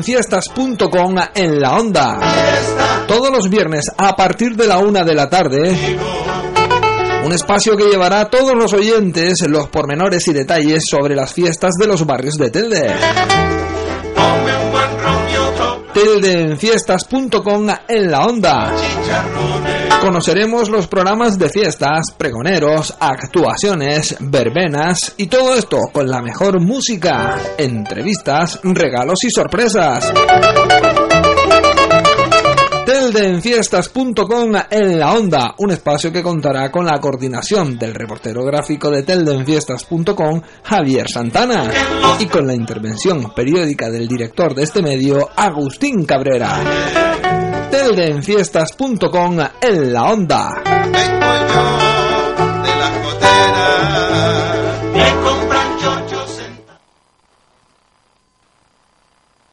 teldenfiestas.com en la onda. Todos los viernes a partir de la una de la tarde. Un espacio que llevará a todos los oyentes los pormenores y detalles sobre las fiestas de los barrios de Telde. Teldenfiestas.com en la onda. Conoceremos los programas de fiestas, pregoneros, actuaciones, verbenas y todo esto con la mejor música, entrevistas, regalos y sorpresas. Teldenfiestas.com en la onda, un espacio que contará con la coordinación del reportero gráfico de Teldenfiestas.com, Javier Santana, y con la intervención periódica del director de este medio, Agustín Cabrera. Teldenfiestas.com en la onda.